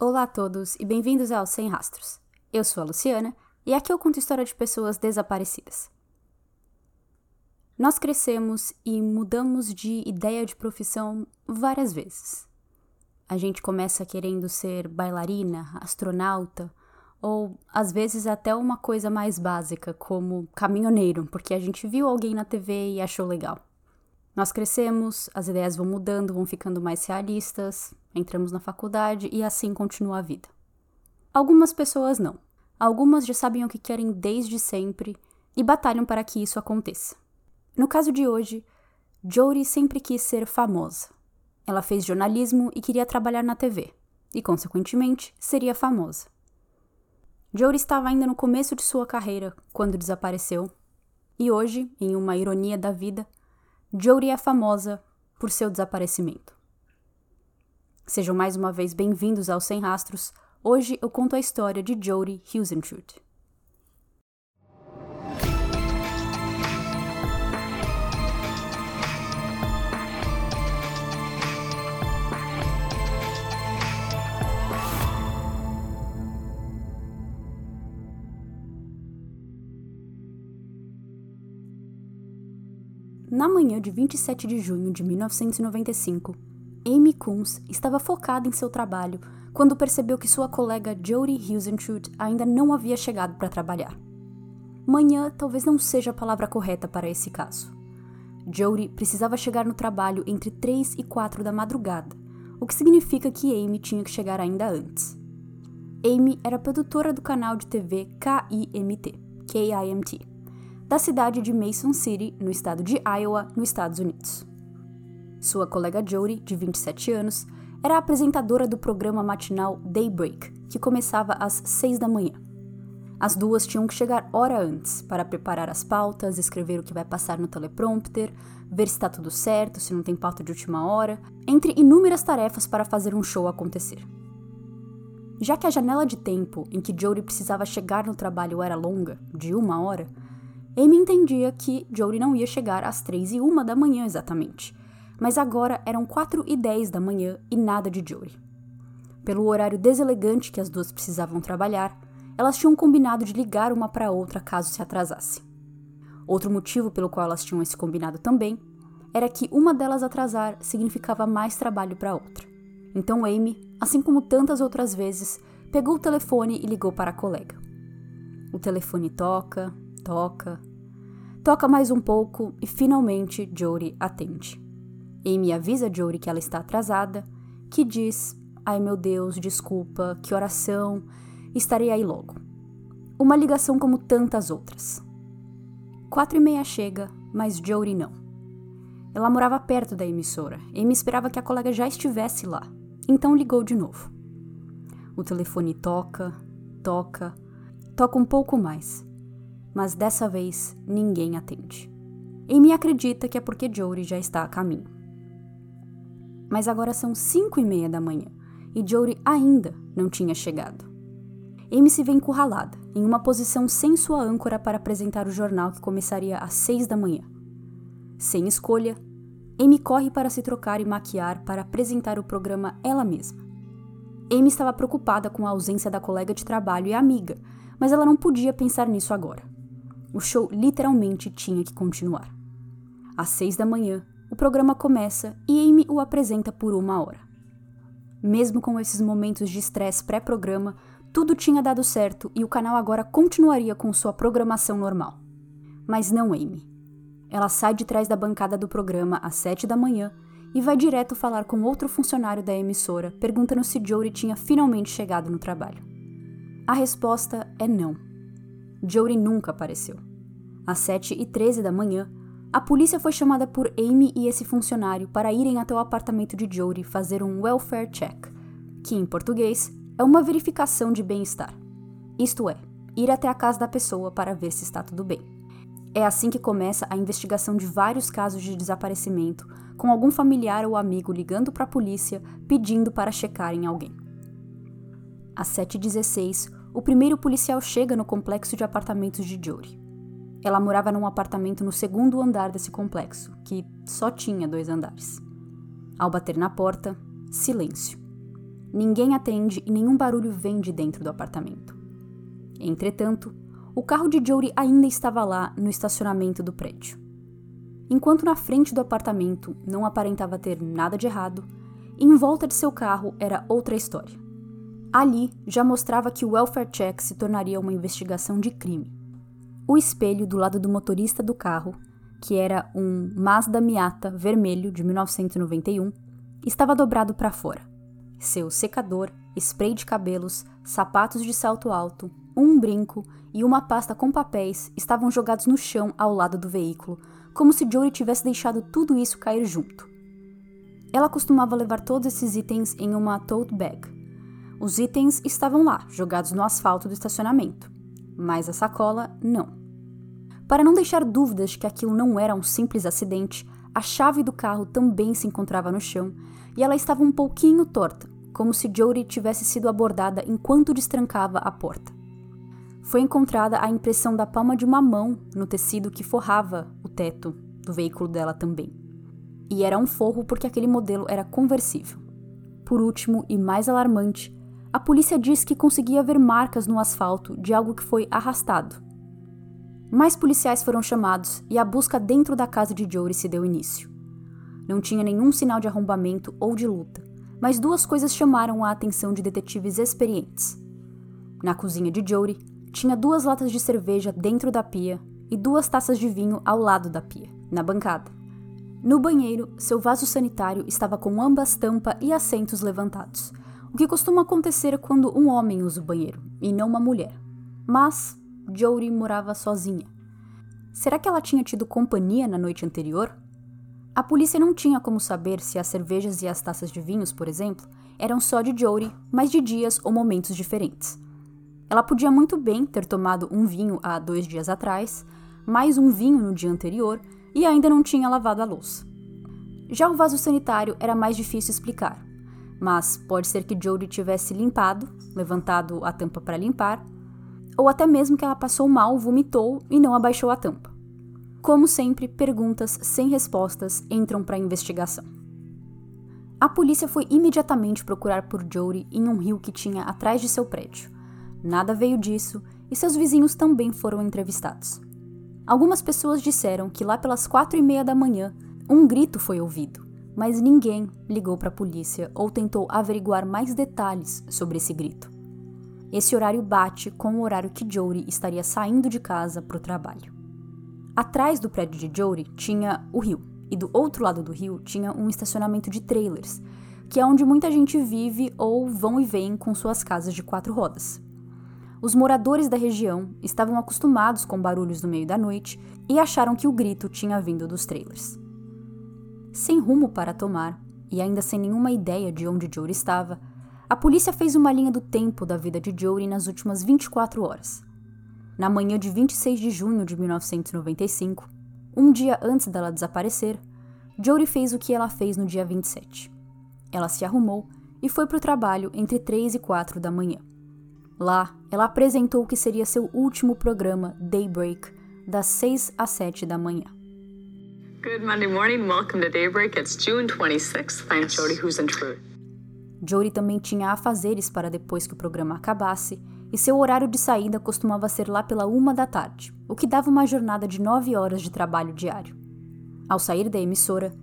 Olá a todos e bem-vindos ao Sem Rastros. Eu sou a Luciana e aqui eu conto história de pessoas desaparecidas. Nós crescemos e mudamos de ideia de profissão várias vezes. A gente começa querendo ser bailarina, astronauta, ou às vezes até uma coisa mais básica, como caminhoneiro, porque a gente viu alguém na TV e achou legal. Nós crescemos, as ideias vão mudando, vão ficando mais realistas, entramos na faculdade e assim continua a vida. Algumas pessoas não. Algumas já sabem o que querem desde sempre e batalham para que isso aconteça. No caso de hoje, Jory sempre quis ser famosa. Ela fez jornalismo e queria trabalhar na TV, e consequentemente seria famosa. Jory estava ainda no começo de sua carreira quando desapareceu, e hoje, em uma ironia da vida, Jory é famosa por seu desaparecimento. Sejam mais uma vez bem-vindos ao Sem Rastros. Hoje eu conto a história de Jodie Husenschut. Na manhã de 27 de junho de 1995, Amy Coons estava focada em seu trabalho quando percebeu que sua colega Jodie Husenschut ainda não havia chegado para trabalhar. Manhã talvez não seja a palavra correta para esse caso. Jodie precisava chegar no trabalho entre 3 e 4 da madrugada, o que significa que Amy tinha que chegar ainda antes. Amy era produtora do canal de TV KIMT, KIMT da cidade de Mason City, no estado de Iowa, nos Estados Unidos. Sua colega Jodie, de 27 anos, era apresentadora do programa matinal Daybreak, que começava às 6 da manhã. As duas tinham que chegar hora antes para preparar as pautas, escrever o que vai passar no teleprompter, ver se está tudo certo, se não tem pauta de última hora, entre inúmeras tarefas para fazer um show acontecer. Já que a janela de tempo em que Jodie precisava chegar no trabalho era longa, de uma hora, Amy entendia que Jodie não ia chegar às três e uma da manhã exatamente, mas agora eram quatro e dez da manhã e nada de Jodie. Pelo horário deselegante que as duas precisavam trabalhar, elas tinham combinado de ligar uma para outra caso se atrasasse. Outro motivo pelo qual elas tinham esse combinado também era que uma delas atrasar significava mais trabalho para a outra. Então Amy, assim como tantas outras vezes, pegou o telefone e ligou para a colega. O telefone toca, toca, Toca mais um pouco e finalmente Jory atende. Amy avisa Jory que ela está atrasada, que diz: Ai meu Deus, desculpa, que oração, estarei aí logo. Uma ligação como tantas outras. Quatro e meia chega, mas Jory não. Ela morava perto da emissora. Amy esperava que a colega já estivesse lá, então ligou de novo. O telefone toca, toca, toca um pouco mais mas dessa vez ninguém atende. Amy acredita que é porque Jory já está a caminho. Mas agora são cinco e meia da manhã e Jory ainda não tinha chegado. Amy se vê encurralada, em uma posição sem sua âncora para apresentar o jornal que começaria às seis da manhã. Sem escolha, Amy corre para se trocar e maquiar para apresentar o programa ela mesma. Amy estava preocupada com a ausência da colega de trabalho e amiga, mas ela não podia pensar nisso agora. O show literalmente tinha que continuar. Às seis da manhã, o programa começa e Amy o apresenta por uma hora. Mesmo com esses momentos de estresse pré-programa, tudo tinha dado certo e o canal agora continuaria com sua programação normal. Mas não Amy. Ela sai de trás da bancada do programa às sete da manhã e vai direto falar com outro funcionário da emissora, perguntando se Jory tinha finalmente chegado no trabalho. A resposta é não. Jory nunca apareceu. Às 7h13 da manhã, a polícia foi chamada por Amy e esse funcionário para irem até o apartamento de Jory fazer um welfare check, que em português é uma verificação de bem-estar. Isto é, ir até a casa da pessoa para ver se está tudo bem. É assim que começa a investigação de vários casos de desaparecimento, com algum familiar ou amigo ligando para a polícia pedindo para checarem alguém. Às 7h16, o primeiro policial chega no complexo de apartamentos de Jory. Ela morava num apartamento no segundo andar desse complexo, que só tinha dois andares. Ao bater na porta, silêncio. ninguém atende e nenhum barulho vem de dentro do apartamento. Entretanto, o carro de Jody ainda estava lá no estacionamento do prédio. Enquanto na frente do apartamento não aparentava ter nada de errado, em volta de seu carro era outra história. Ali já mostrava que o welfare check se tornaria uma investigação de crime. O espelho do lado do motorista do carro, que era um Mazda Miata vermelho de 1991, estava dobrado para fora. Seu secador, spray de cabelos, sapatos de salto alto, um brinco e uma pasta com papéis estavam jogados no chão ao lado do veículo, como se Jory tivesse deixado tudo isso cair junto. Ela costumava levar todos esses itens em uma tote bag. Os itens estavam lá, jogados no asfalto do estacionamento, mas a sacola não. Para não deixar dúvidas que aquilo não era um simples acidente, a chave do carro também se encontrava no chão e ela estava um pouquinho torta, como se Jodie tivesse sido abordada enquanto destrancava a porta. Foi encontrada a impressão da palma de uma mão no tecido que forrava o teto do veículo dela também. E era um forro porque aquele modelo era conversível. Por último, e mais alarmante, a polícia diz que conseguia ver marcas no asfalto de algo que foi arrastado mais policiais foram chamados e a busca dentro da casa de Jory se deu início. Não tinha nenhum sinal de arrombamento ou de luta, mas duas coisas chamaram a atenção de detetives experientes. Na cozinha de Jory, tinha duas latas de cerveja dentro da pia e duas taças de vinho ao lado da pia, na bancada. No banheiro, seu vaso sanitário estava com ambas tampa e assentos levantados, o que costuma acontecer quando um homem usa o banheiro, e não uma mulher. Mas Jory morava sozinha. Será que ela tinha tido companhia na noite anterior? A polícia não tinha como saber se as cervejas e as taças de vinhos, por exemplo, eram só de Jory, mas de dias ou momentos diferentes. Ela podia muito bem ter tomado um vinho há dois dias atrás, mais um vinho no dia anterior e ainda não tinha lavado a louça. Já o vaso sanitário era mais difícil explicar, mas pode ser que Jodie tivesse limpado, levantado a tampa para limpar ou até mesmo que ela passou mal, vomitou e não abaixou a tampa. Como sempre, perguntas sem respostas entram para a investigação. A polícia foi imediatamente procurar por Jody em um rio que tinha atrás de seu prédio. Nada veio disso e seus vizinhos também foram entrevistados. Algumas pessoas disseram que lá pelas quatro e meia da manhã um grito foi ouvido, mas ninguém ligou para a polícia ou tentou averiguar mais detalhes sobre esse grito. Esse horário bate com o horário que Jody estaria saindo de casa para o trabalho. Atrás do prédio de Jody tinha o rio, e do outro lado do rio tinha um estacionamento de trailers, que é onde muita gente vive ou vão e vêm com suas casas de quatro rodas. Os moradores da região estavam acostumados com barulhos no meio da noite e acharam que o grito tinha vindo dos trailers. Sem rumo para tomar, e ainda sem nenhuma ideia de onde Jory estava, a polícia fez uma linha do tempo da vida de Jory nas últimas 24 horas. Na manhã de 26 de junho de 1995, um dia antes dela desaparecer, Jory fez o que ela fez no dia 27. Ela se arrumou e foi para o trabalho entre 3 e 4 da manhã. Lá, ela apresentou o que seria seu último programa, Daybreak, das 6 às 7 da manhã. Good Monday morning, welcome to Daybreak. It's June 26th. I'm Jody Who's in Truth. Jory também tinha afazeres para depois que o programa acabasse, e seu horário de saída costumava ser lá pela uma da tarde, o que dava uma jornada de nove horas de trabalho diário. Ao sair da emissora,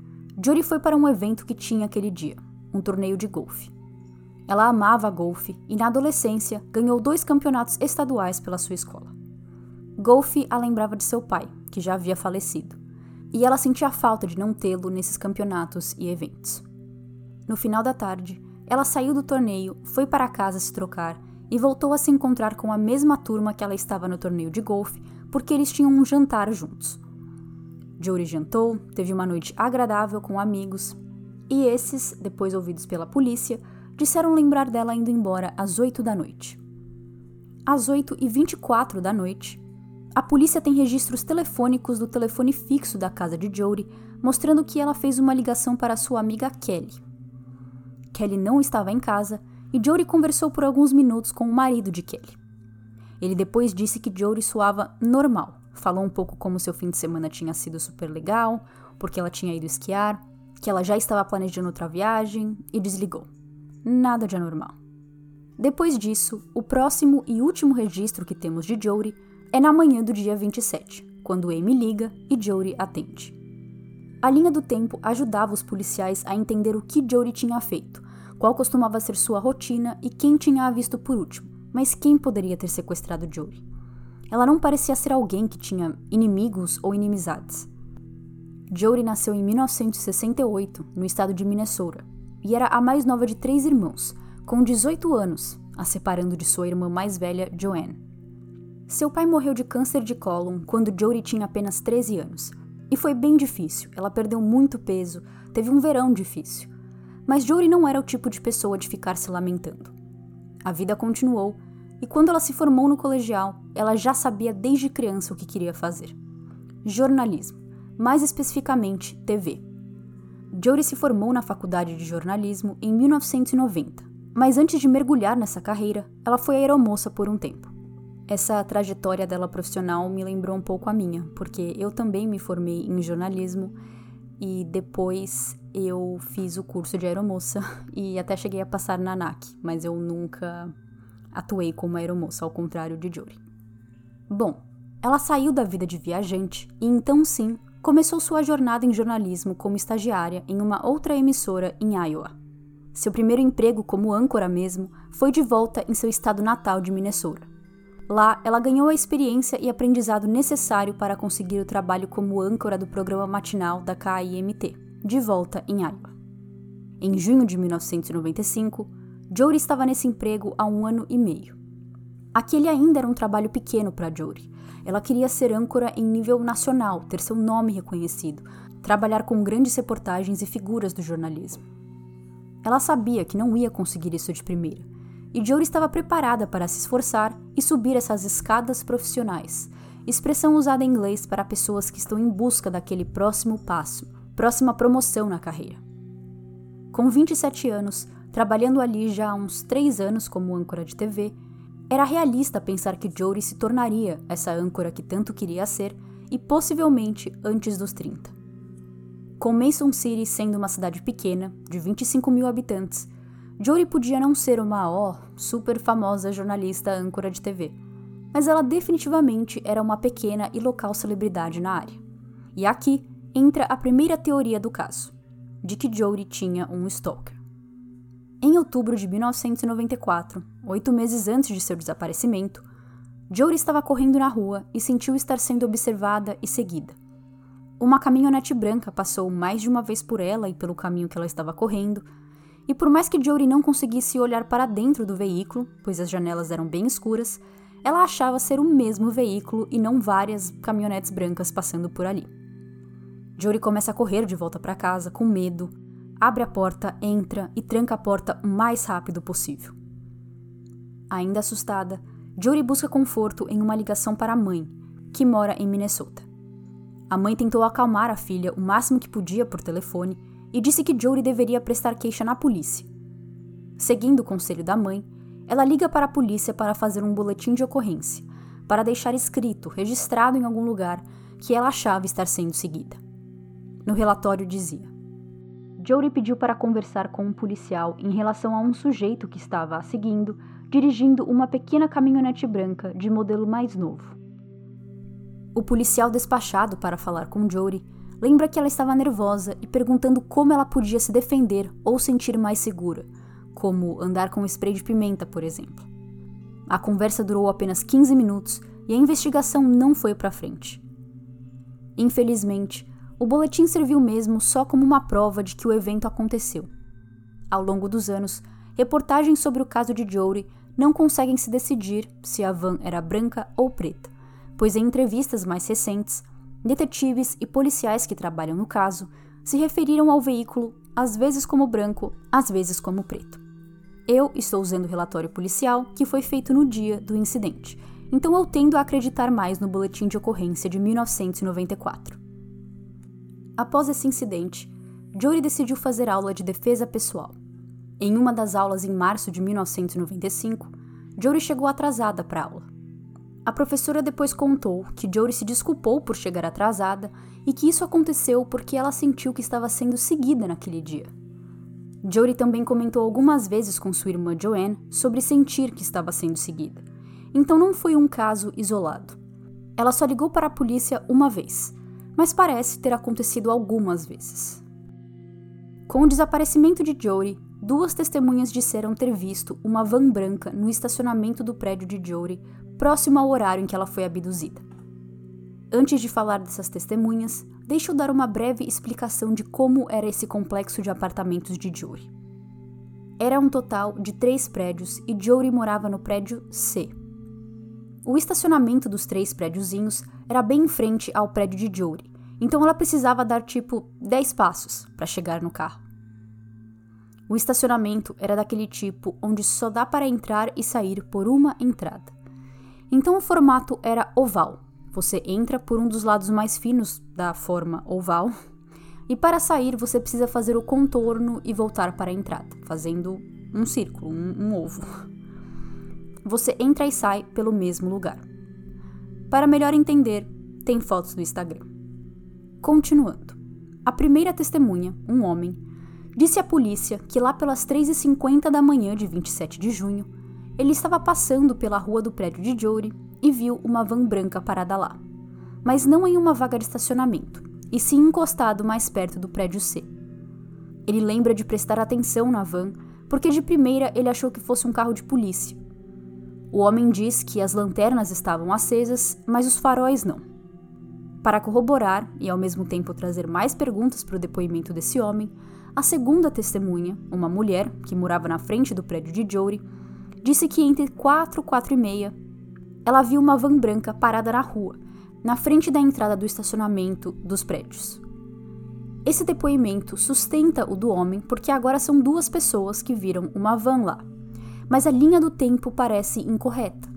Jory foi para um evento que tinha aquele dia, um torneio de golfe. Ela amava golfe e, na adolescência, ganhou dois campeonatos estaduais pela sua escola. Golfe a lembrava de seu pai, que já havia falecido, e ela sentia falta de não tê-lo nesses campeonatos e eventos. No final da tarde, ela saiu do torneio, foi para casa se trocar e voltou a se encontrar com a mesma turma que ela estava no torneio de golfe, porque eles tinham um jantar juntos. Jory jantou, teve uma noite agradável com amigos, e esses, depois ouvidos pela polícia, disseram lembrar dela indo embora às 8 da noite. Às 8 e 24 da noite, a polícia tem registros telefônicos do telefone fixo da casa de Jody, mostrando que ela fez uma ligação para sua amiga Kelly. Kelly não estava em casa e Jory conversou por alguns minutos com o marido de Kelly. Ele depois disse que Jory soava normal, falou um pouco como seu fim de semana tinha sido super legal, porque ela tinha ido esquiar, que ela já estava planejando outra viagem e desligou. nada de anormal. Depois disso, o próximo e último registro que temos de Jory é na manhã do dia 27, quando Amy liga e Jory atende. A linha do tempo ajudava os policiais a entender o que Jory tinha feito, qual costumava ser sua rotina e quem tinha a visto por último, mas quem poderia ter sequestrado Jory? Ela não parecia ser alguém que tinha inimigos ou inimizades. Jory nasceu em 1968, no estado de Minnesota, e era a mais nova de três irmãos, com 18 anos, a separando de sua irmã mais velha, Joanne. Seu pai morreu de câncer de cólon quando Jory tinha apenas 13 anos, e foi bem difícil, ela perdeu muito peso, teve um verão difícil. Mas Jory não era o tipo de pessoa de ficar se lamentando. A vida continuou, e quando ela se formou no colegial, ela já sabia desde criança o que queria fazer: jornalismo mais especificamente TV. Jory se formou na faculdade de jornalismo em 1990, mas antes de mergulhar nessa carreira, ela foi aeromoça por um tempo. Essa trajetória dela profissional me lembrou um pouco a minha, porque eu também me formei em jornalismo e depois eu fiz o curso de aeromoça e até cheguei a passar na ANAC, mas eu nunca atuei como aeromoça, ao contrário de Jory. Bom, ela saiu da vida de viajante e então sim começou sua jornada em jornalismo como estagiária em uma outra emissora em Iowa. Seu primeiro emprego como âncora mesmo foi de volta em seu estado natal de Minnesota. Lá, ela ganhou a experiência e aprendizado necessário para conseguir o trabalho como âncora do programa matinal da KIMT, de volta em Iowa. Em junho de 1995, Jory estava nesse emprego há um ano e meio. Aquele ainda era um trabalho pequeno para Jory, ela queria ser âncora em nível nacional, ter seu nome reconhecido, trabalhar com grandes reportagens e figuras do jornalismo. Ela sabia que não ia conseguir isso de primeira, e Jory estava preparada para se esforçar e subir essas escadas profissionais, expressão usada em inglês para pessoas que estão em busca daquele próximo passo, próxima promoção na carreira. Com 27 anos, trabalhando ali já há uns 3 anos como âncora de TV, era realista pensar que Jory se tornaria essa âncora que tanto queria ser e possivelmente antes dos 30. Com Mason City sendo uma cidade pequena, de 25 mil habitantes, Jory podia não ser uma, ó, super famosa jornalista âncora de TV, mas ela definitivamente era uma pequena e local celebridade na área. E aqui entra a primeira teoria do caso, de que Jory tinha um stalker. Em outubro de 1994, oito meses antes de seu desaparecimento, Jory estava correndo na rua e sentiu estar sendo observada e seguida. Uma caminhonete branca passou mais de uma vez por ela e pelo caminho que ela estava correndo, e por mais que Jory não conseguisse olhar para dentro do veículo, pois as janelas eram bem escuras, ela achava ser o mesmo veículo e não várias caminhonetes brancas passando por ali. Jory começa a correr de volta para casa com medo, abre a porta, entra e tranca a porta o mais rápido possível. Ainda assustada, Jory busca conforto em uma ligação para a mãe, que mora em Minnesota. A mãe tentou acalmar a filha o máximo que podia por telefone e disse que Jory deveria prestar queixa na polícia. Seguindo o conselho da mãe, ela liga para a polícia para fazer um boletim de ocorrência, para deixar escrito, registrado em algum lugar, que ela achava estar sendo seguida. No relatório dizia: Jory pediu para conversar com um policial em relação a um sujeito que estava a seguindo, dirigindo uma pequena caminhonete branca de modelo mais novo. O policial despachado para falar com Jory lembra que ela estava nervosa e perguntando como ela podia se defender ou sentir mais segura, como andar com spray de pimenta, por exemplo. A conversa durou apenas 15 minutos e a investigação não foi para frente. Infelizmente, o boletim serviu mesmo só como uma prova de que o evento aconteceu. Ao longo dos anos, reportagens sobre o caso de Jory não conseguem se decidir se a van era branca ou preta, pois em entrevistas mais recentes, detetives e policiais que trabalham no caso se referiram ao veículo às vezes como branco, às vezes como preto. Eu estou usando o relatório policial que foi feito no dia do incidente, então eu tendo a acreditar mais no boletim de ocorrência de 1994. Após esse incidente, Jory decidiu fazer aula de defesa pessoal. Em uma das aulas em março de 1995, Jory chegou atrasada para a aula. A professora depois contou que Jory se desculpou por chegar atrasada e que isso aconteceu porque ela sentiu que estava sendo seguida naquele dia. Jory também comentou algumas vezes com sua irmã Joanne sobre sentir que estava sendo seguida. Então não foi um caso isolado. Ela só ligou para a polícia uma vez, mas parece ter acontecido algumas vezes. Com o desaparecimento de Jory, duas testemunhas disseram ter visto uma van branca no estacionamento do prédio de Jory, próximo ao horário em que ela foi abduzida. Antes de falar dessas testemunhas, deixa eu dar uma breve explicação de como era esse complexo de apartamentos de Jory. Era um total de três prédios e Jory morava no prédio C. O estacionamento dos três prédiozinhos era bem em frente ao prédio de Jory, então ela precisava dar tipo 10 passos para chegar no carro. O estacionamento era daquele tipo onde só dá para entrar e sair por uma entrada. Então o formato era oval. Você entra por um dos lados mais finos da forma oval, e para sair você precisa fazer o contorno e voltar para a entrada, fazendo um círculo, um, um ovo. Você entra e sai pelo mesmo lugar. Para melhor entender, tem fotos no Instagram. Continuando. A primeira testemunha, um homem, disse à polícia que lá pelas 3h50 da manhã de 27 de junho, ele estava passando pela rua do prédio de Jory e viu uma van branca parada lá. Mas não em uma vaga de estacionamento, e sim encostado mais perto do prédio C. Ele lembra de prestar atenção na van, porque de primeira ele achou que fosse um carro de polícia. O homem diz que as lanternas estavam acesas, mas os faróis não. Para corroborar e ao mesmo tempo trazer mais perguntas para o depoimento desse homem, a segunda testemunha, uma mulher que morava na frente do prédio de Jory, disse que entre 4 e 4 e meia ela viu uma van branca parada na rua, na frente da entrada do estacionamento dos prédios. Esse depoimento sustenta o do homem porque agora são duas pessoas que viram uma van lá, mas a linha do tempo parece incorreta.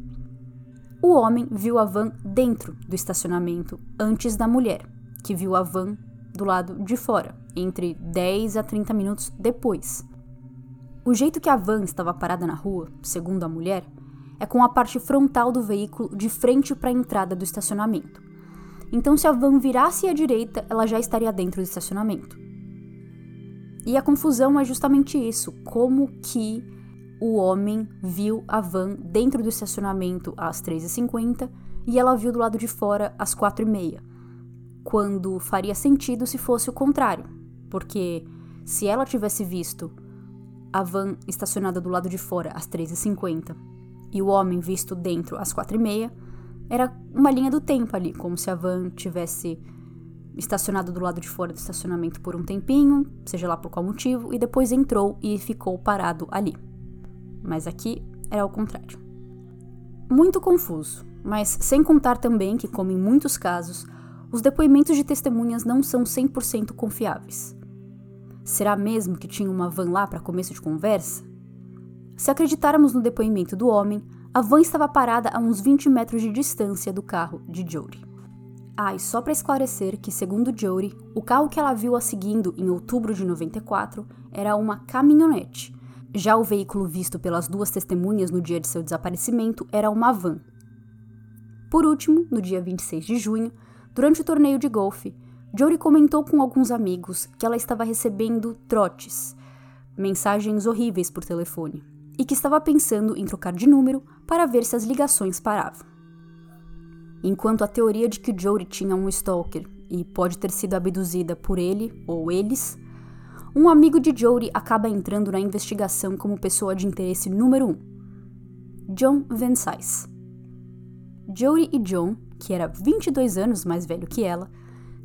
O homem viu a van dentro do estacionamento antes da mulher, que viu a van do lado de fora, entre 10 a 30 minutos depois. O jeito que a van estava parada na rua, segundo a mulher, é com a parte frontal do veículo de frente para a entrada do estacionamento. Então, se a van virasse à direita, ela já estaria dentro do estacionamento. E a confusão é justamente isso: como que o homem viu a van dentro do estacionamento às 3h50 e ela viu do lado de fora às 4h30, quando faria sentido se fosse o contrário, porque se ela tivesse visto a van estacionada do lado de fora às 3h50 e o homem visto dentro às 4h30, era uma linha do tempo ali, como se a van tivesse estacionado do lado de fora do estacionamento por um tempinho, seja lá por qual motivo, e depois entrou e ficou parado ali mas aqui era ao contrário. Muito confuso, mas sem contar também que, como em muitos casos, os depoimentos de testemunhas não são 100% confiáveis. Será mesmo que tinha uma van lá para começo de conversa? Se acreditarmos no depoimento do homem, a van estava parada a uns 20 metros de distância do carro de Jody. Ah, e só para esclarecer que, segundo Jody, o carro que ela viu a seguindo em outubro de 94 era uma caminhonete, já o veículo visto pelas duas testemunhas no dia de seu desaparecimento era uma van. Por último, no dia 26 de junho, durante o torneio de golfe, Jory comentou com alguns amigos que ela estava recebendo trotes, mensagens horríveis por telefone, e que estava pensando em trocar de número para ver se as ligações paravam. Enquanto a teoria de que Jory tinha um stalker e pode ter sido abduzida por ele ou eles um amigo de Jodie acaba entrando na investigação como pessoa de interesse número um, John Sice. Jodie e John, que era 22 anos mais velho que ela,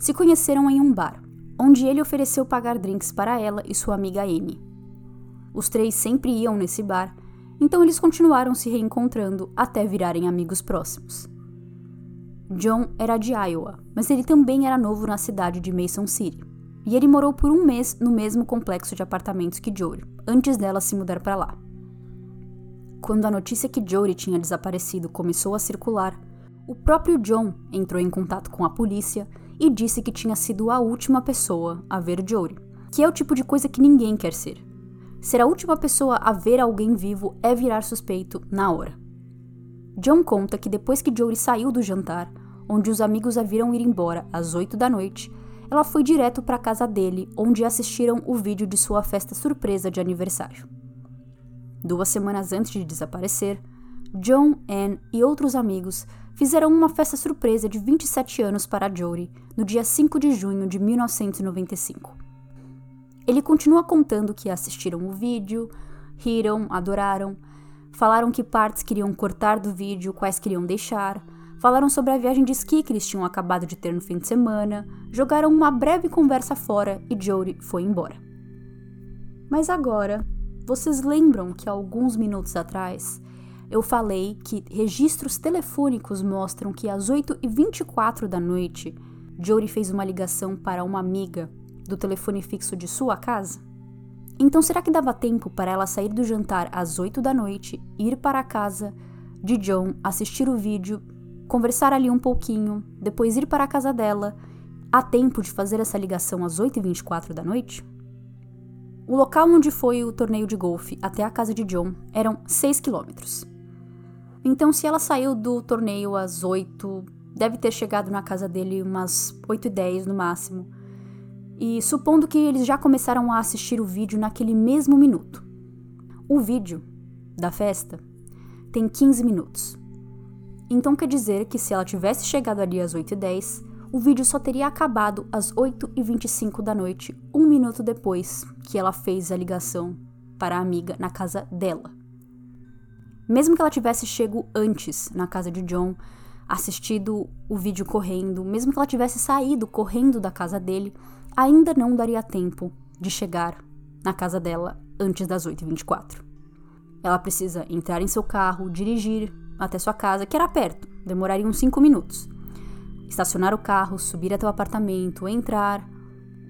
se conheceram em um bar, onde ele ofereceu pagar drinks para ela e sua amiga Amy. Os três sempre iam nesse bar, então eles continuaram se reencontrando até virarem amigos próximos. John era de Iowa, mas ele também era novo na cidade de Mason City e ele morou por um mês no mesmo complexo de apartamentos que Jory, antes dela se mudar para lá. Quando a notícia que Jory tinha desaparecido começou a circular, o próprio John entrou em contato com a polícia e disse que tinha sido a última pessoa a ver Jory, que é o tipo de coisa que ninguém quer ser. Ser a última pessoa a ver alguém vivo é virar suspeito na hora. John conta que depois que Jory saiu do jantar, onde os amigos a viram ir embora às 8 da noite, ela foi direto para a casa dele, onde assistiram o vídeo de sua festa surpresa de aniversário. Duas semanas antes de desaparecer, John, Anne e outros amigos fizeram uma festa surpresa de 27 anos para Jody no dia 5 de junho de 1995. Ele continua contando que assistiram o vídeo, riram, adoraram, falaram que partes queriam cortar do vídeo, quais queriam deixar, falaram sobre a viagem de esqui que eles tinham acabado de ter no fim de semana, jogaram uma breve conversa fora e Jody foi embora. Mas agora, vocês lembram que alguns minutos atrás eu falei que registros telefônicos mostram que às 8h24 da noite, Jody fez uma ligação para uma amiga do telefone fixo de sua casa? Então será que dava tempo para ela sair do jantar às 8 da noite, ir para a casa de John, assistir o vídeo, conversar ali um pouquinho, depois ir para a casa dela? Há tempo de fazer essa ligação às 8h24 da noite? O local onde foi o torneio de golfe até a casa de John eram 6 quilômetros. Então, se ela saiu do torneio às 8, deve ter chegado na casa dele umas 8 e 10 no máximo. E supondo que eles já começaram a assistir o vídeo naquele mesmo minuto. O vídeo da festa tem 15 minutos. Então quer dizer que se ela tivesse chegado ali às 8 e 10, o vídeo só teria acabado às 8 e 25 da noite, um minuto depois que ela fez a ligação para a amiga na casa dela. Mesmo que ela tivesse chego antes na casa de John, assistido o vídeo correndo, mesmo que ela tivesse saído correndo da casa dele, ainda não daria tempo de chegar na casa dela antes das 8h24. Ela precisa entrar em seu carro, dirigir até sua casa, que era perto, demoraria uns 5 minutos. Estacionar o carro, subir até o apartamento, entrar,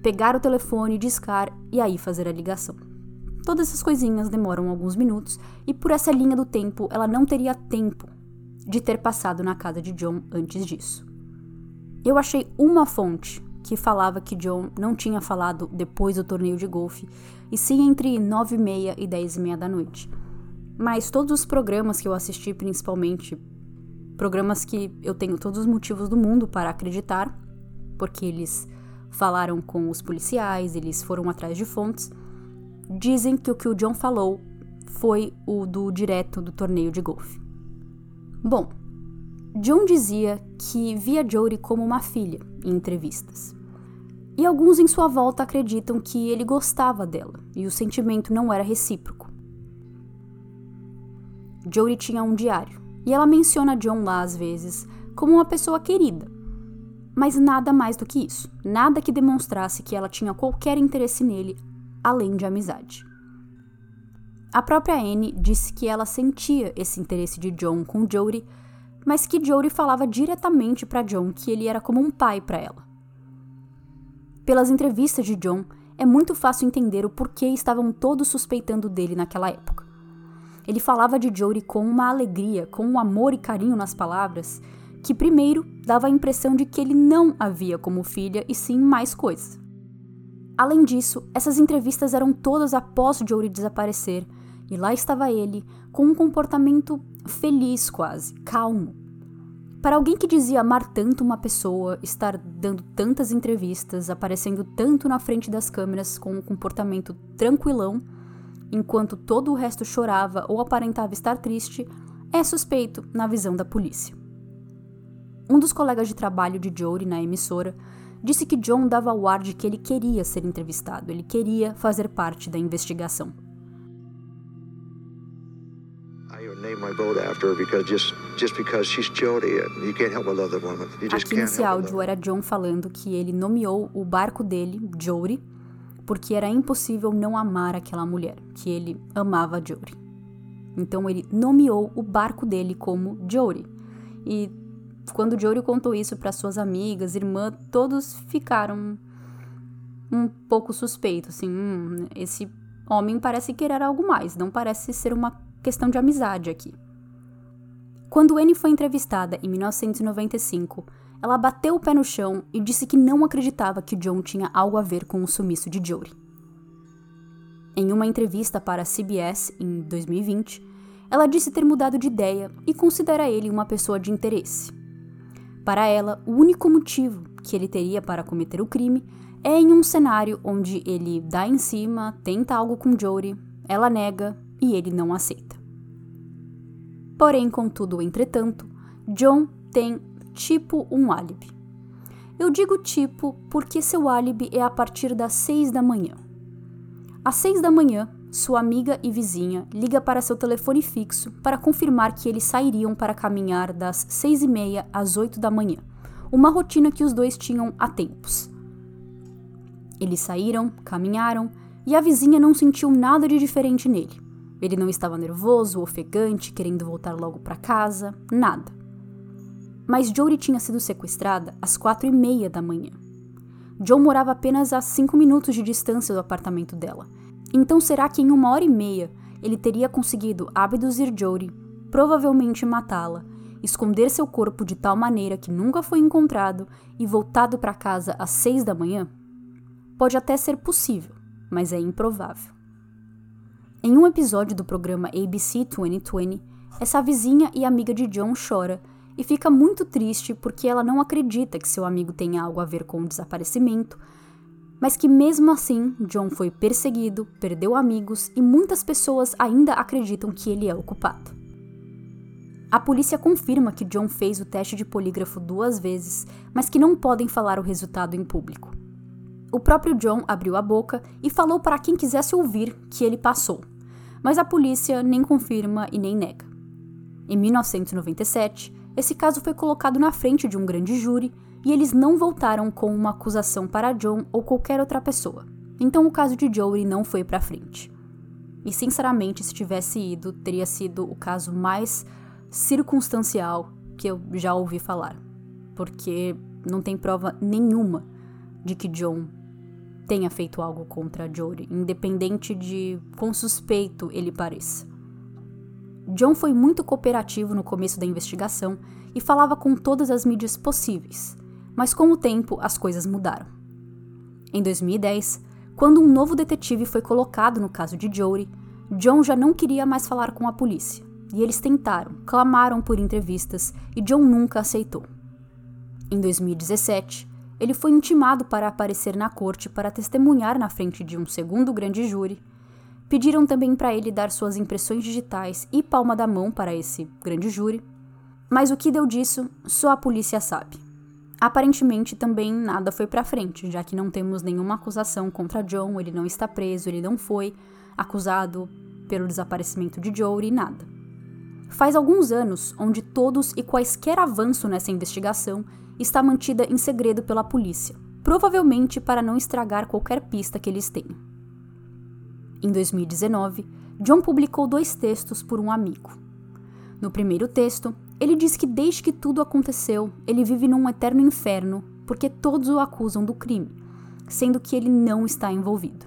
pegar o telefone, discar e aí fazer a ligação. Todas essas coisinhas demoram alguns minutos e por essa linha do tempo ela não teria tempo de ter passado na casa de John antes disso. Eu achei uma fonte que falava que John não tinha falado depois do torneio de golfe, e sim entre nove e meia e dez e meia da noite. Mas todos os programas que eu assisti, principalmente programas que eu tenho todos os motivos do mundo para acreditar, porque eles falaram com os policiais, eles foram atrás de fontes, dizem que o que o John falou foi o do direto do torneio de golfe. Bom, John dizia que via Jodie como uma filha em entrevistas. E alguns em sua volta acreditam que ele gostava dela e o sentimento não era recíproco. Jodie tinha um diário e ela menciona John lá às vezes como uma pessoa querida, mas nada mais do que isso, nada que demonstrasse que ela tinha qualquer interesse nele além de amizade. A própria Anne disse que ela sentia esse interesse de John com Jodie, mas que Jodie falava diretamente para John que ele era como um pai para ela. Pelas entrevistas de John, é muito fácil entender o porquê estavam todos suspeitando dele naquela época. Ele falava de Jodie com uma alegria, com um amor e carinho nas palavras, que primeiro dava a impressão de que ele não a via como filha e sim mais coisa. Além disso, essas entrevistas eram todas após Jodie desaparecer e lá estava ele, com um comportamento feliz quase, calmo. Para alguém que dizia amar tanto uma pessoa, estar dando tantas entrevistas, aparecendo tanto na frente das câmeras com um comportamento tranquilão, enquanto todo o resto chorava ou aparentava estar triste, é suspeito na visão da polícia. Um dos colegas de trabalho de Jodie na emissora disse que John dava o ar de que ele queria ser entrevistado, ele queria fazer parte da investigação. Aqui nesse áudio era John falando que ele nomeou o barco dele, Jodie, porque era impossível não amar aquela mulher, que ele amava Jodie. Então ele nomeou o barco dele como Jodie. E quando Jodie contou isso para suas amigas, irmã, todos ficaram um pouco suspeitos, assim, hum, esse homem parece querer algo mais, não parece ser uma questão de amizade aqui. Quando Anne foi entrevistada em 1995, ela bateu o pé no chão e disse que não acreditava que John tinha algo a ver com o sumiço de Jodie. Em uma entrevista para a CBS em 2020, ela disse ter mudado de ideia e considera ele uma pessoa de interesse. Para ela, o único motivo que ele teria para cometer o crime é em um cenário onde ele dá em cima, tenta algo com Jodie, ela nega e ele não aceita. Porém, contudo, entretanto, John tem tipo um álibi. Eu digo tipo porque seu álibi é a partir das seis da manhã. Às seis da manhã, sua amiga e vizinha liga para seu telefone fixo para confirmar que eles sairiam para caminhar das seis e meia às oito da manhã, uma rotina que os dois tinham há tempos. Eles saíram, caminharam, e a vizinha não sentiu nada de diferente nele. Ele não estava nervoso, ofegante, querendo voltar logo para casa, nada. Mas Jory tinha sido sequestrada às quatro e meia da manhã. John morava apenas a cinco minutos de distância do apartamento dela. Então será que em uma hora e meia ele teria conseguido abduzir Jory, provavelmente matá-la, esconder seu corpo de tal maneira que nunca foi encontrado e voltado para casa às seis da manhã? Pode até ser possível, mas é improvável. Em um episódio do programa ABC 2020, essa vizinha e amiga de John chora e fica muito triste porque ela não acredita que seu amigo tenha algo a ver com o desaparecimento, mas que mesmo assim John foi perseguido, perdeu amigos e muitas pessoas ainda acreditam que ele é o culpado. A polícia confirma que John fez o teste de polígrafo duas vezes, mas que não podem falar o resultado em público. O próprio John abriu a boca e falou para quem quisesse ouvir que ele passou, mas a polícia nem confirma e nem nega. Em 1997, esse caso foi colocado na frente de um grande júri e eles não voltaram com uma acusação para John ou qualquer outra pessoa. Então o caso de Joey não foi para frente. E sinceramente, se tivesse ido, teria sido o caso mais circunstancial que eu já ouvi falar, porque não tem prova nenhuma de que John tenha feito algo contra Jory, independente de quão suspeito ele pareça. John foi muito cooperativo no começo da investigação e falava com todas as mídias possíveis, mas com o tempo as coisas mudaram. Em 2010, quando um novo detetive foi colocado no caso de Jory, John já não queria mais falar com a polícia, e eles tentaram, clamaram por entrevistas e John nunca aceitou. Em 2017, ele foi intimado para aparecer na corte para testemunhar na frente de um segundo grande júri. Pediram também para ele dar suas impressões digitais e palma da mão para esse grande júri. Mas o que deu disso, só a polícia sabe. Aparentemente também nada foi para frente, já que não temos nenhuma acusação contra John, ele não está preso, ele não foi acusado pelo desaparecimento de Jory, nada. Faz alguns anos onde todos e quaisquer avanço nessa investigação está mantida em segredo pela polícia, provavelmente para não estragar qualquer pista que eles tenham. Em 2019, John publicou dois textos por um amigo. No primeiro texto, ele diz que desde que tudo aconteceu, ele vive num eterno inferno porque todos o acusam do crime, sendo que ele não está envolvido.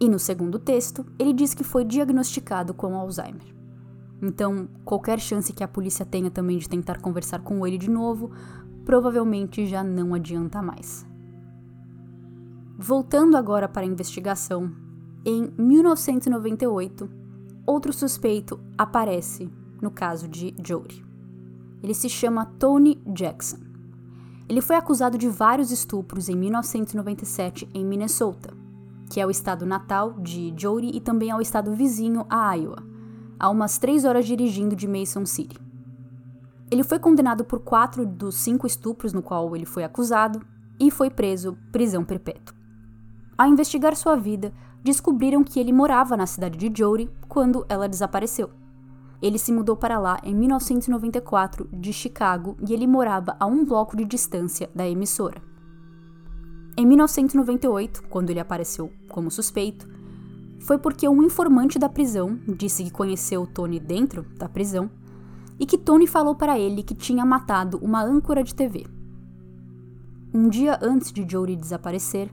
E no segundo texto, ele diz que foi diagnosticado com Alzheimer. Então, qualquer chance que a polícia tenha também de tentar conversar com ele de novo provavelmente já não adianta mais. Voltando agora para a investigação, em 1998, outro suspeito aparece no caso de Jody. Ele se chama Tony Jackson. Ele foi acusado de vários estupros em 1997 em Minnesota, que é o estado natal de Jody e também é o estado vizinho a Iowa, a umas três horas dirigindo de Mason City. Ele foi condenado por quatro dos cinco estupros no qual ele foi acusado e foi preso prisão perpétua. Ao investigar sua vida, descobriram que ele morava na cidade de Jody quando ela desapareceu. Ele se mudou para lá em 1994 de Chicago e ele morava a um bloco de distância da emissora. Em 1998, quando ele apareceu como suspeito, foi porque um informante da prisão disse que conheceu Tony dentro da prisão e que Tony falou para ele que tinha matado uma âncora de TV. Um dia antes de Jody desaparecer,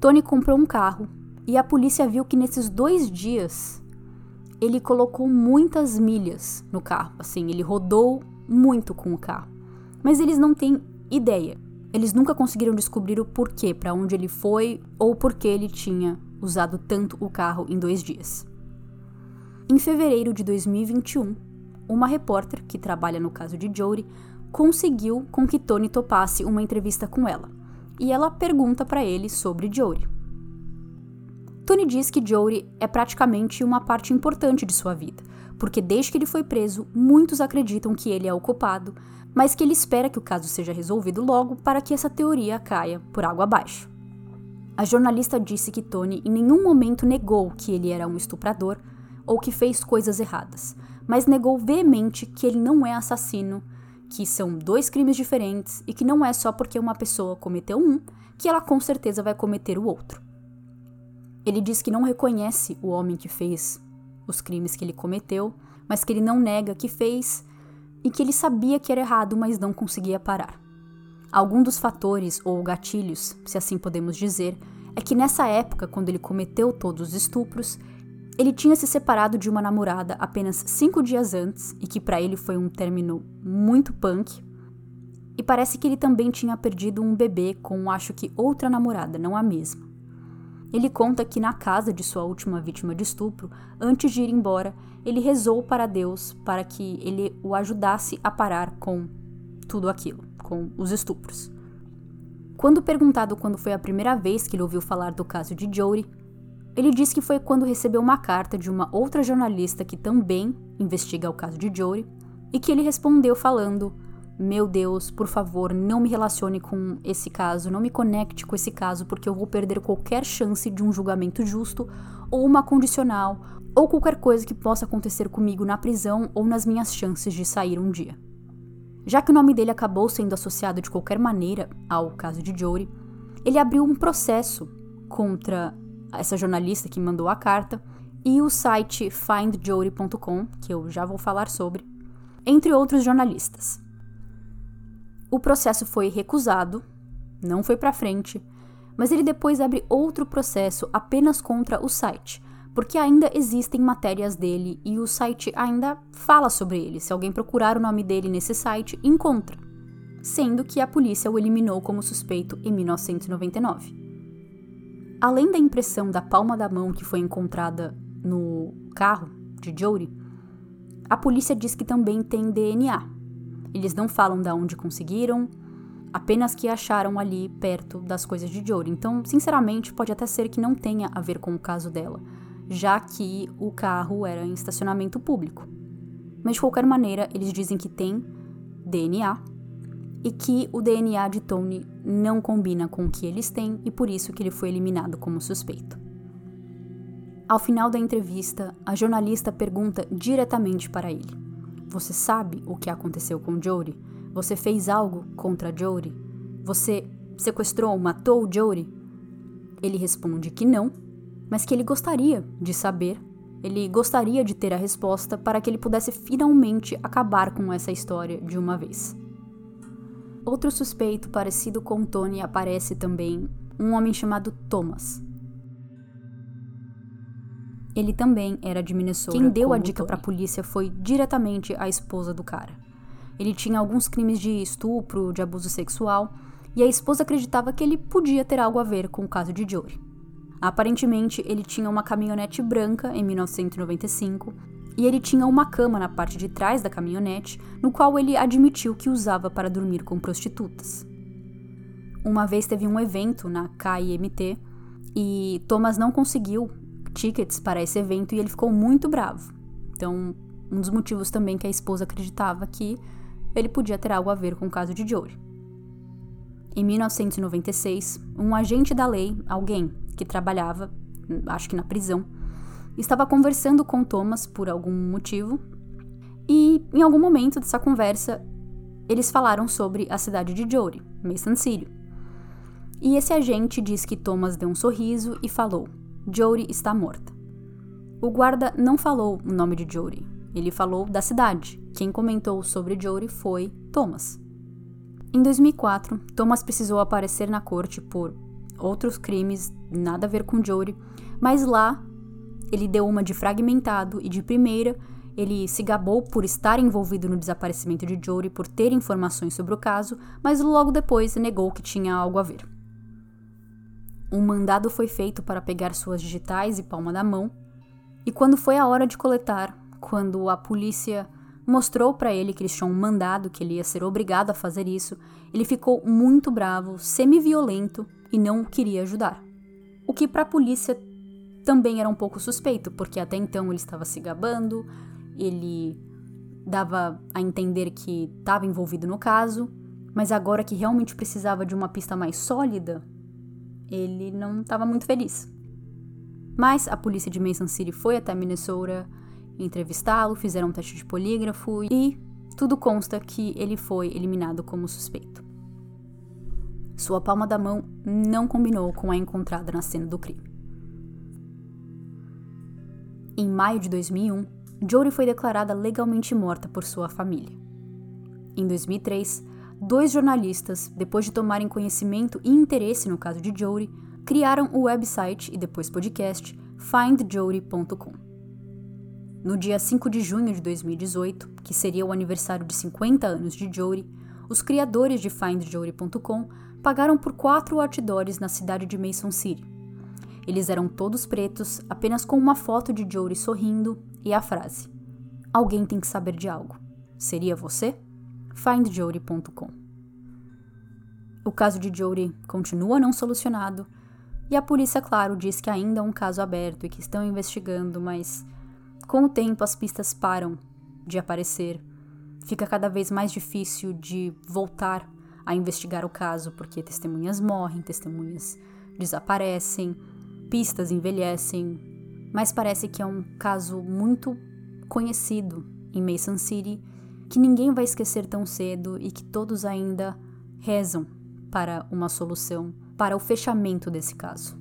Tony comprou um carro e a polícia viu que nesses dois dias ele colocou muitas milhas no carro. Assim, ele rodou muito com o carro. Mas eles não têm ideia. Eles nunca conseguiram descobrir o porquê, para onde ele foi ou por que ele tinha usado tanto o carro em dois dias. Em fevereiro de 2021, uma repórter que trabalha no caso de Jody conseguiu com que Tony topasse uma entrevista com ela. E ela pergunta para ele sobre Jory. Tony diz que Jory é praticamente uma parte importante de sua vida, porque desde que ele foi preso, muitos acreditam que ele é o culpado, mas que ele espera que o caso seja resolvido logo para que essa teoria caia por água abaixo. A jornalista disse que Tony em nenhum momento negou que ele era um estuprador ou que fez coisas erradas, mas negou veemente que ele não é assassino, que são dois crimes diferentes e que não é só porque uma pessoa cometeu um que ela com certeza vai cometer o outro. Ele diz que não reconhece o homem que fez os crimes que ele cometeu, mas que ele não nega que fez e que ele sabia que era errado, mas não conseguia parar. Algum dos fatores ou gatilhos, se assim podemos dizer, é que nessa época, quando ele cometeu todos os estupros, ele tinha se separado de uma namorada apenas cinco dias antes e que para ele foi um término muito punk. E parece que ele também tinha perdido um bebê com, acho que, outra namorada, não a mesma. Ele conta que na casa de sua última vítima de estupro, antes de ir embora, ele rezou para Deus para que ele o ajudasse a parar com tudo aquilo, com os estupros. Quando perguntado quando foi a primeira vez que ele ouviu falar do caso de Jory, ele disse que foi quando recebeu uma carta de uma outra jornalista que também investiga o caso de Jory e que ele respondeu falando: meu Deus, por favor, não me relacione com esse caso, não me conecte com esse caso, porque eu vou perder qualquer chance de um julgamento justo, ou uma condicional, ou qualquer coisa que possa acontecer comigo na prisão ou nas minhas chances de sair um dia. Já que o nome dele acabou sendo associado de qualquer maneira ao caso de Jory, ele abriu um processo contra essa jornalista que mandou a carta e o site findjory.com, que eu já vou falar sobre, entre outros jornalistas. O processo foi recusado, não foi para frente, mas ele depois abre outro processo apenas contra o site, porque ainda existem matérias dele e o site ainda fala sobre ele. Se alguém procurar o nome dele nesse site, encontra. Sendo que a polícia o eliminou como suspeito em 1999. Além da impressão da palma da mão que foi encontrada no carro de Jody, a polícia diz que também tem DNA, eles não falam de onde conseguiram, apenas que acharam ali perto das coisas de Jory. Então, sinceramente, pode até ser que não tenha a ver com o caso dela, já que o carro era em estacionamento público. Mas de qualquer maneira, eles dizem que tem DNA e que o DNA de Tony não combina com o que eles têm e por isso que ele foi eliminado como suspeito. Ao final da entrevista, a jornalista pergunta diretamente para ele: você sabe o que aconteceu com Jory? Você fez algo contra Jory? Você sequestrou, matou Jory? Ele responde que não, mas que ele gostaria de saber. Ele gostaria de ter a resposta para que ele pudesse finalmente acabar com essa história de uma vez. Outro suspeito parecido com Tony aparece também, um homem chamado Thomas. Ele também era de Minnesota. Quem deu a dica para a polícia foi diretamente a esposa do cara. Ele tinha alguns crimes de estupro, de abuso sexual, e a esposa acreditava que ele podia ter algo a ver com o caso de Jory. Aparentemente, ele tinha uma caminhonete branca em 1995 e ele tinha uma cama na parte de trás da caminhonete, no qual ele admitiu que usava para dormir com prostitutas. Uma vez teve um evento na KIMT e Thomas não conseguiu tickets para esse evento e ele ficou muito bravo. Então, um dos motivos também que a esposa acreditava que ele podia ter algo a ver com o caso de Jory. Em 1996, um agente da lei, alguém que trabalhava, acho que na prisão, estava conversando com Thomas por algum motivo e, em algum momento dessa conversa, eles falaram sobre a cidade de Jory, Mason City. E esse agente diz que Thomas deu um sorriso e falou: Jory está morta. O guarda não falou o nome de Jory, ele falou da cidade. Quem comentou sobre Jory foi Thomas. Em 2004, Thomas precisou aparecer na corte por outros crimes, nada a ver com Jory, mas lá ele deu uma de fragmentado e de primeira ele se gabou por estar envolvido no desaparecimento de Jory por ter informações sobre o caso, mas logo depois negou que tinha algo a ver. Um mandado foi feito para pegar suas digitais e palma da mão, e quando foi a hora de coletar, quando a polícia mostrou para ele que eles tinham mandado, que ele ia ser obrigado a fazer isso, ele ficou muito bravo, semi-violento e não queria ajudar. O que para a polícia também era um pouco suspeito, porque até então ele estava se gabando, ele dava a entender que estava envolvido no caso, mas agora que realmente precisava de uma pista mais sólida, ele não estava muito feliz. Mas a polícia de Mason City foi até Minnesota entrevistá-lo, fizeram um teste de polígrafo e tudo consta que ele foi eliminado como suspeito. Sua palma da mão não combinou com a encontrada na cena do crime. Em maio de 2001, Jory foi declarada legalmente morta por sua família. Em 2003, dois jornalistas, depois de tomarem conhecimento e interesse no caso de Jory, criaram o website e depois podcast findjory.com. No dia 5 de junho de 2018, que seria o aniversário de 50 anos de Jory, os criadores de findjory.com pagaram por quatro outdoors na cidade de Mason City, eles eram todos pretos, apenas com uma foto de Jory sorrindo e a frase: Alguém tem que saber de algo. Seria você? findjory.com. O caso de Jory continua não solucionado e a polícia, claro, diz que ainda é um caso aberto e que estão investigando, mas com o tempo as pistas param de aparecer. Fica cada vez mais difícil de voltar a investigar o caso porque testemunhas morrem, testemunhas desaparecem, pistas envelhecem, mas parece que é um caso muito conhecido em Mason City que ninguém vai esquecer tão cedo e que todos ainda rezam para uma solução, para o fechamento desse caso.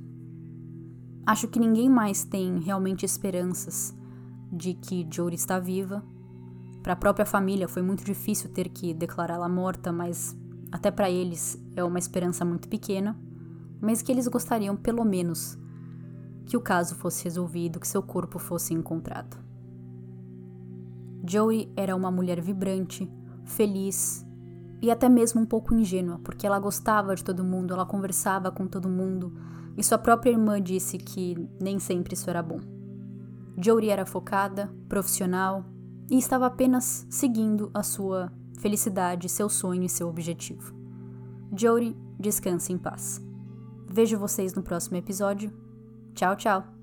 Acho que ninguém mais tem realmente esperanças de que Jory está viva. Para a própria família foi muito difícil ter que declará-la morta, mas até para eles é uma esperança muito pequena, mas que eles gostariam pelo menos que o caso fosse resolvido, que seu corpo fosse encontrado. Joey era uma mulher vibrante, feliz e até mesmo um pouco ingênua, porque ela gostava de todo mundo, ela conversava com todo mundo, e sua própria irmã disse que nem sempre isso era bom. Jory era focada, profissional e estava apenas seguindo a sua felicidade, seu sonho e seu objetivo. Jory, descanse em paz. Vejo vocês no próximo episódio. Tchau, tchau!